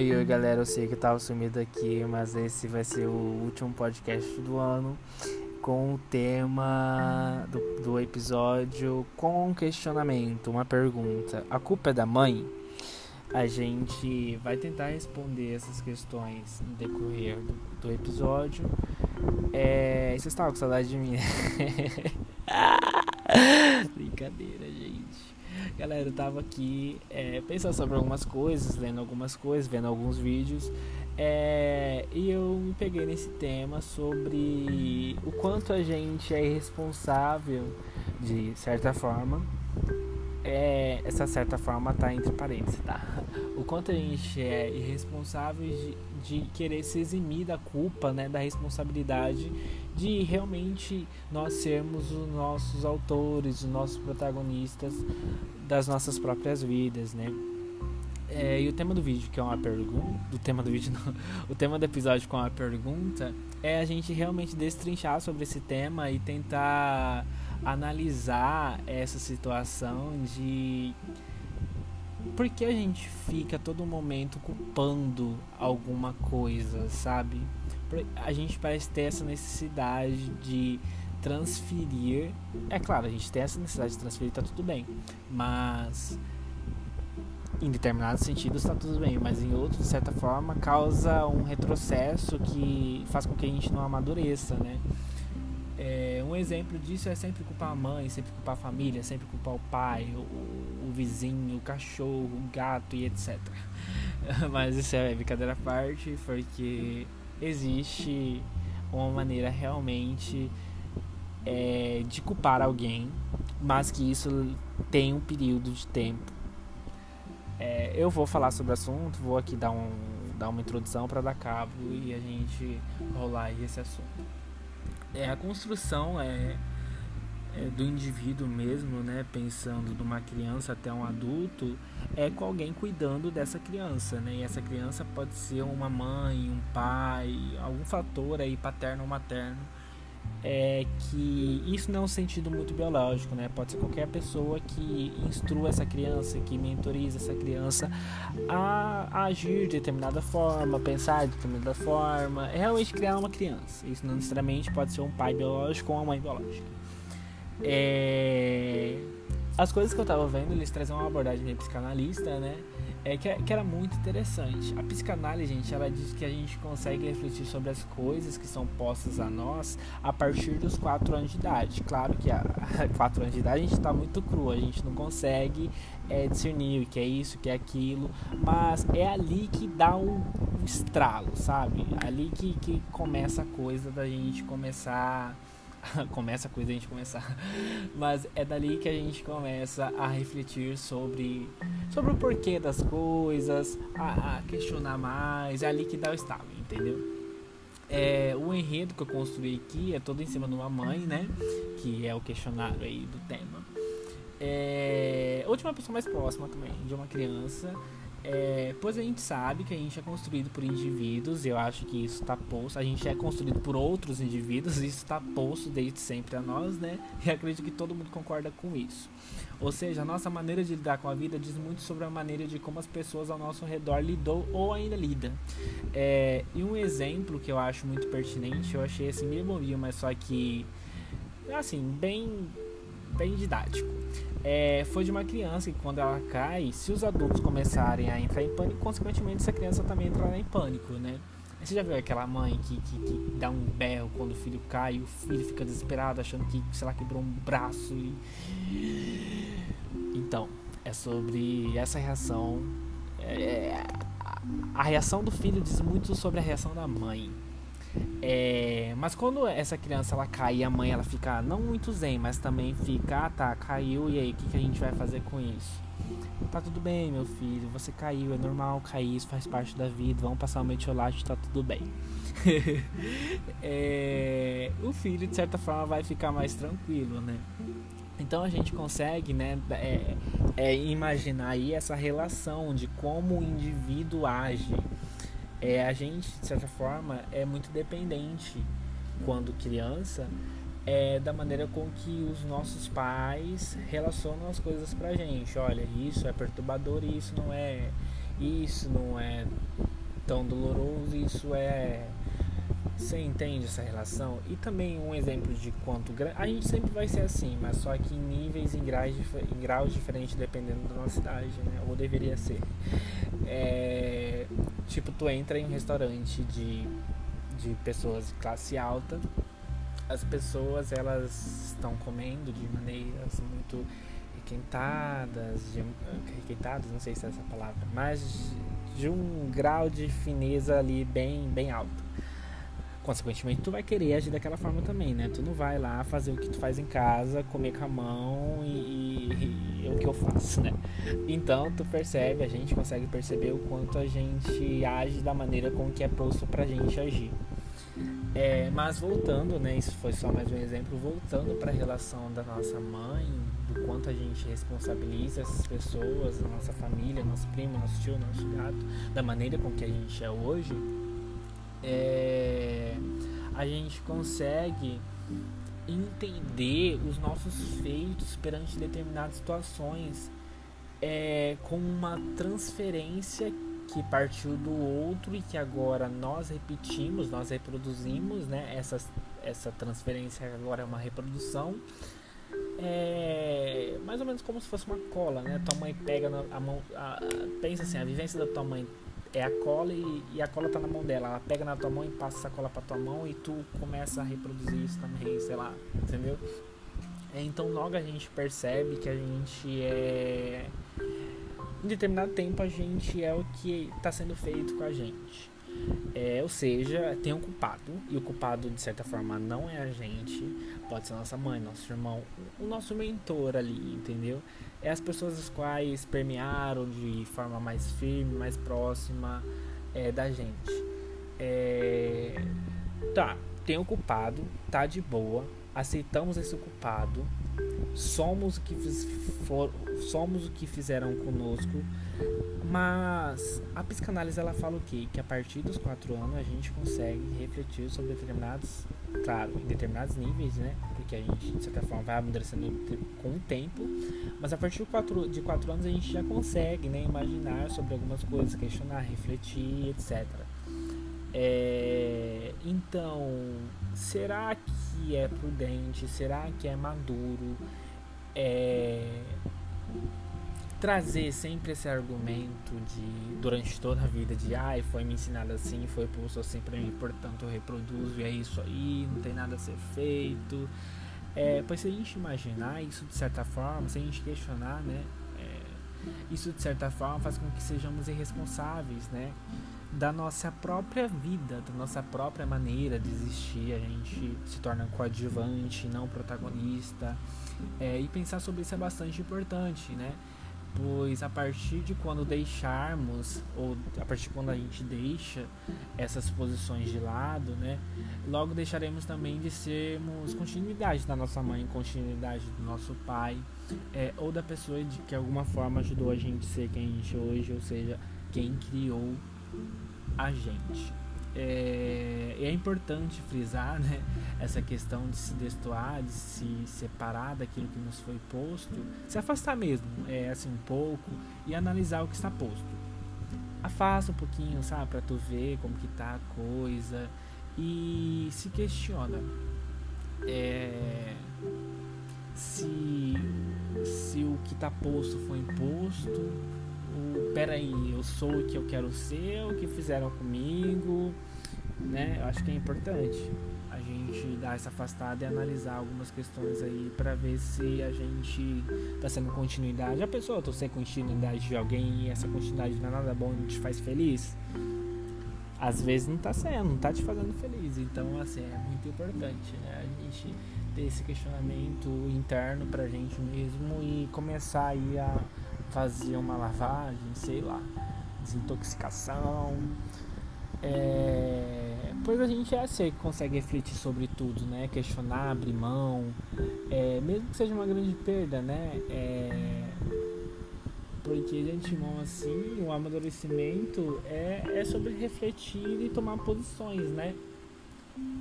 Oi, oi galera, eu sei que eu tava sumido aqui, mas esse vai ser o último podcast do ano com o tema do, do episódio com um questionamento, uma pergunta. A culpa é da mãe? A gente vai tentar responder essas questões no decorrer do, do episódio. É, vocês estavam com saudade de mim? Brincadeira, gente. Galera, eu tava aqui é, pensando sobre algumas coisas, lendo algumas coisas, vendo alguns vídeos. É, e eu me peguei nesse tema sobre o quanto a gente é irresponsável, de certa forma. É, essa certa forma tá entre parênteses, tá? O quanto a gente é irresponsável de, de querer se eximir da culpa, né? Da responsabilidade de realmente nós sermos os nossos autores, os nossos protagonistas das nossas próprias vidas, né? É, e o tema do vídeo, que é uma pergunta. O tema do vídeo, não. O tema do episódio com uma pergunta é a gente realmente destrinchar sobre esse tema e tentar analisar essa situação de por que a gente fica todo momento culpando alguma coisa, sabe? A gente parece ter essa necessidade de transferir. É claro, a gente tem essa necessidade de transferir, tá tudo bem. Mas em determinados sentidos está tudo bem, mas em outros, de certa forma, causa um retrocesso que faz com que a gente não amadureça, né? É, um exemplo disso é sempre culpar a mãe, sempre culpar a família, sempre culpar o pai, o, o vizinho, o cachorro, o gato e etc. mas isso é brincadeira à parte, porque existe uma maneira realmente é, de culpar alguém, mas que isso tem um período de tempo é, eu vou falar sobre o assunto, vou aqui dar, um, dar uma introdução para dar cabo e a gente rolar esse assunto. É, a construção é, é, do indivíduo mesmo, né, pensando de uma criança até um adulto, é com alguém cuidando dessa criança, né? E essa criança pode ser uma mãe, um pai, algum fator aí paterno ou materno é que isso não é um sentido muito biológico, né? Pode ser qualquer pessoa que instrua essa criança, que mentoriza essa criança a, agir de determinada forma, pensar de determinada forma, é realmente criar uma criança. Isso não necessariamente pode ser um pai biológico ou uma mãe biológica. É... As coisas que eu tava vendo, eles trazem uma abordagem meio psicanalista, né? É que, que, era muito interessante. A psicanálise, gente, ela diz que a gente consegue refletir sobre as coisas que são postas a nós a partir dos 4 anos de idade. Claro que a 4 anos de idade a gente está muito cru, a gente não consegue é, discernir o que é isso, o que é aquilo, mas é ali que dá um, um estralo, sabe? É ali que, que começa a coisa da gente começar começa a coisa a gente começar. Mas é dali que a gente começa a refletir sobre, sobre o porquê das coisas, a, a questionar mais. É ali que dá o estalo, entendeu? É, o enredo que eu construí aqui é todo em cima de uma mãe, né? Que é o questionário aí do tema. É, última pessoa mais próxima também, de uma criança é, pois a gente sabe que a gente é construído por indivíduos, eu acho que isso está posto. A gente é construído por outros indivíduos, isso está posto desde sempre a nós, né? E acredito que todo mundo concorda com isso. Ou seja, a nossa maneira de lidar com a vida diz muito sobre a maneira de como as pessoas ao nosso redor lidou ou ainda lidam. É, e um exemplo que eu acho muito pertinente, eu achei assim meio bobinho, mas só que assim, bem, bem didático é, foi de uma criança que quando ela cai, se os adultos começarem a entrar em pânico, consequentemente essa criança também entrará em pânico, né? Você já viu aquela mãe que, que, que, dá um berro quando o filho cai e o filho fica desesperado achando que, sei lá, quebrou um braço e... Então, é sobre essa reação. É, a reação do filho diz muito sobre a reação da mãe. É, mas quando essa criança ela cai a mãe ela fica não muito zen, mas também fica, ah tá, caiu e aí, o que, que a gente vai fazer com isso? Tá tudo bem, meu filho, você caiu, é normal cair, isso faz parte da vida, vamos passar o metiolate, tá tudo bem. é, o filho, de certa forma, vai ficar mais tranquilo, né? Então a gente consegue né, é, é, imaginar aí essa relação de como o indivíduo age é, a gente, de certa forma, é muito dependente quando criança é, da maneira com que os nossos pais relacionam as coisas pra gente. Olha, isso é perturbador isso não é. isso não é tão doloroso, isso é você entende essa relação? E também um exemplo de quanto. A gente sempre vai ser assim, mas só que em níveis, em graus, em graus diferentes dependendo da nossa idade, né? Ou deveria ser. É, tipo, tu entra em um restaurante de, de pessoas de classe alta, as pessoas elas estão comendo de maneiras muito requentadas, de, não sei se é essa palavra, mas de um grau de fineza ali bem, bem alto consequentemente tu vai querer agir daquela forma também, né? Tu não vai lá fazer o que tu faz em casa, comer com a mão e, e, e é o que eu faço, né? Então tu percebe, a gente consegue perceber o quanto a gente age da maneira com que é posto pra gente agir. É, mas voltando, né? Isso foi só mais um exemplo. Voltando para a relação da nossa mãe, do quanto a gente responsabiliza essas pessoas, a nossa família, nosso primo, nosso tio, nosso gato, da maneira com que a gente é hoje é, a gente consegue entender os nossos feitos perante determinadas situações é, com uma transferência que partiu do outro e que agora nós repetimos, nós reproduzimos, né? Essa, essa transferência agora é uma reprodução. É mais ou menos como se fosse uma cola, né? Tua mãe pega a mão, a, pensa assim, a vivência da tua mãe é a cola e, e, a cola tá na mão dela. Ela pega na tua mão e passa essa cola pra tua mão e tu começa a reproduzir isso também, sei lá, entendeu? É, então logo a gente percebe que a gente é. Em determinado tempo a gente é o que está sendo feito com a gente. É, ou seja, tem um culpado, e o culpado de certa forma não é a gente, pode ser nossa mãe, nosso irmão, o nosso mentor ali, entendeu? é as pessoas as quais permearam de forma mais firme, mais próxima é, da gente. É, tá, tem o culpado, tá de boa, aceitamos esse culpado, somos o que for, somos o que fizeram conosco, mas a psicanálise ela fala o quê? Que a partir dos quatro anos a gente consegue refletir sobre determinados, claro, em determinados níveis, né? Porque a gente, de certa forma, vai amadurecendo com o tempo, mas a partir de quatro, de quatro anos a gente já consegue, né? Imaginar sobre algumas coisas, questionar, refletir, etc. É, então, será que é prudente? Será que é maduro? É, trazer sempre esse argumento de durante toda a vida de ai foi me ensinado assim, foi posto assim para mim, portanto eu reproduzo e é isso aí, não tem nada a ser feito. É, pois se a gente imaginar isso de certa forma, se a gente questionar, né, é, isso de certa forma faz com que sejamos irresponsáveis, né, da nossa própria vida, da nossa própria maneira de existir, a gente se torna coadjuvante, não protagonista, é, e pensar sobre isso é bastante importante, né? Pois a partir de quando deixarmos ou a partir de quando a gente deixa essas posições de lado, né, logo deixaremos também de sermos continuidade da nossa mãe, continuidade do nosso pai, é, ou da pessoa de que alguma forma ajudou a gente a ser quem a gente é hoje, ou seja, quem criou a gente. É, é importante frisar né, essa questão de se destoar, de se separar daquilo que nos foi posto, se afastar mesmo, é, assim, um pouco e analisar o que está posto. Afasta um pouquinho, sabe, para tu ver como que tá a coisa e se questiona é, se, se o que está posto foi imposto o peraí, eu sou o que eu quero ser, o que fizeram comigo, né? Eu acho que é importante a gente dar essa afastada e analisar algumas questões aí para ver se a gente tá sendo continuidade. A pessoa, eu tô sendo continuidade de alguém e essa continuidade não é nada bom e te faz feliz. Às vezes não tá sendo, não tá te fazendo feliz. Então, assim, é muito importante, né? A gente ter esse questionamento interno pra gente mesmo e começar aí a fazia uma lavagem, sei lá, desintoxicação. É, pois a gente é assim que consegue refletir sobre tudo, né? Questionar, abrir mão, é, mesmo que seja uma grande perda, né? É, porque de antemão assim, o amadurecimento é, é sobre refletir e tomar posições, né?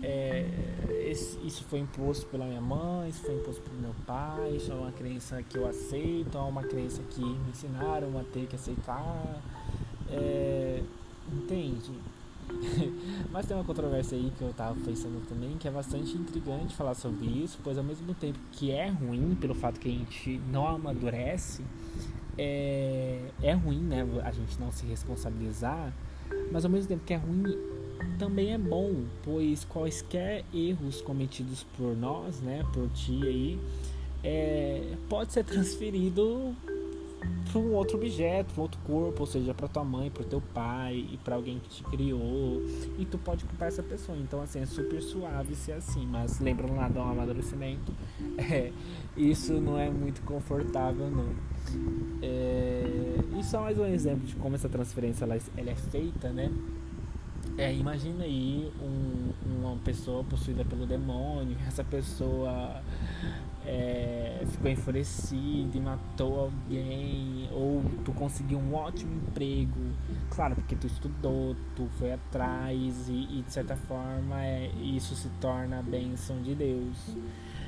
É, esse, isso foi imposto pela minha mãe, isso foi imposto pelo meu pai, isso é uma crença que eu aceito, é uma crença que me ensinaram a ter que aceitar. É, entende? Mas tem uma controvérsia aí que eu tava pensando também, que é bastante intrigante falar sobre isso, pois ao mesmo tempo que é ruim pelo fato que a gente não amadurece, é, é ruim, né? A gente não se responsabilizar, mas ao mesmo tempo que é ruim, também é bom, pois quaisquer erros cometidos por nós, né, por ti aí, é, pode ser transferido para um outro objeto, para outro corpo, ou seja, para tua mãe, para teu pai e para alguém que te criou, e tu pode culpar essa pessoa. Então, assim, é super suave ser assim, mas lembrando lá do amadurecimento, é, isso não é muito confortável, não. É, e só mais um exemplo de como essa transferência ela, ela é feita, né? É, imagina aí um, uma pessoa possuída pelo demônio, essa pessoa é, ficou enfurecida e matou alguém, ou tu conseguiu um ótimo emprego, claro, porque tu estudou, tu foi atrás e, e de certa forma é, isso se torna a bênção de Deus.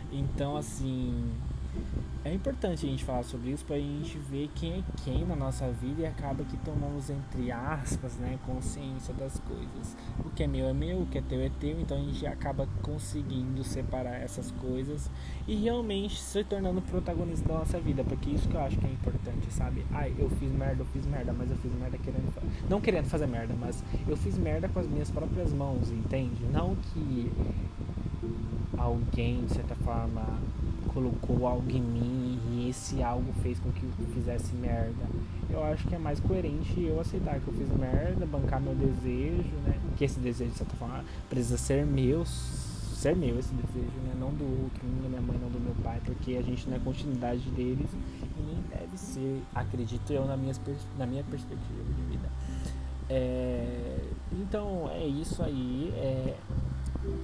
Então assim é importante a gente falar sobre isso para a gente ver quem é quem na nossa vida e acaba que tomamos, entre aspas, né, consciência das coisas. O que é meu é meu, o que é teu é teu, então a gente acaba conseguindo separar essas coisas e realmente se tornando protagonista da nossa vida, porque isso que eu acho que é importante, sabe? Ai, eu fiz merda, eu fiz merda, mas eu fiz merda querendo. Não querendo fazer merda, mas eu fiz merda com as minhas próprias mãos, entende? Não que alguém, de certa forma, colocou algo em mim e esse algo fez com que eu fizesse merda. Eu acho que é mais coerente eu aceitar que eu fiz merda, bancar meu desejo, né? Que esse desejo, de certa forma, precisa ser meu, ser meu esse desejo, né? Não do outro, não da minha mãe, não do meu pai, porque a gente não é continuidade deles e nem deve ser, acredito eu, na minha, na minha perspectiva de vida. É, então é isso aí. É,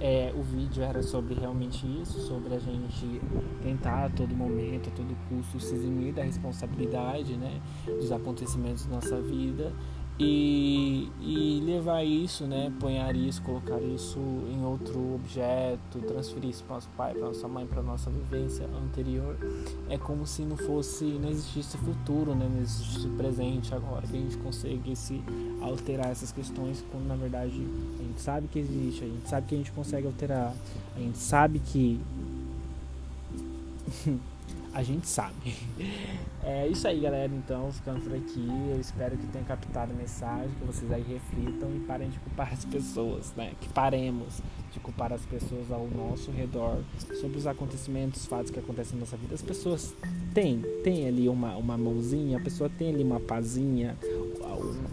é, o vídeo era sobre realmente isso, sobre a gente tentar a todo momento, a todo custo se eximir da responsabilidade né, dos acontecimentos da nossa vida e, e levar isso, né, ponhar isso, colocar isso em outro objeto, transferir isso para nosso pai, para nossa mãe, para nossa vivência anterior, é como se não fosse, não existisse futuro, né, não existisse presente agora, que a gente conseguisse alterar essas questões quando na verdade a gente sabe que existe, a gente sabe que a gente consegue alterar, a gente sabe que a gente sabe. É isso aí, galera. Então, ficando por aqui. Eu espero que tenha captado a mensagem, que vocês aí reflitam e parem de culpar as pessoas, né? Que paremos de culpar as pessoas ao nosso redor sobre os acontecimentos, fatos que acontecem na nossa vida. As pessoas têm, têm ali uma, uma mãozinha, a pessoa tem ali uma pazinha,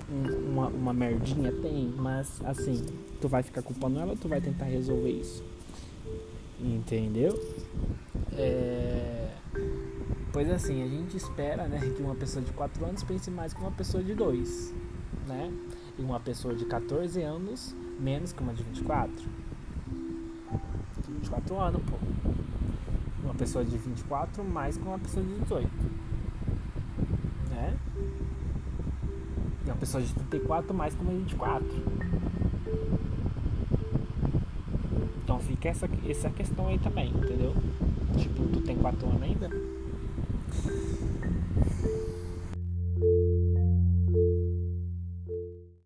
um, uma, uma merdinha, tem, mas assim, tu vai ficar culpando ela ou tu vai tentar resolver isso? Entendeu? É Pois assim, a gente espera né, que uma pessoa de 4 anos pense mais que uma pessoa de 2, né? E uma pessoa de 14 anos menos que uma de 24. 24 anos, pô. Uma pessoa de 24 mais que uma pessoa de 18. Né? E uma pessoa de 34 mais que uma de 24. Então fica essa, essa questão aí também, entendeu? Tipo, tu tem 4 anos ainda? Thank you.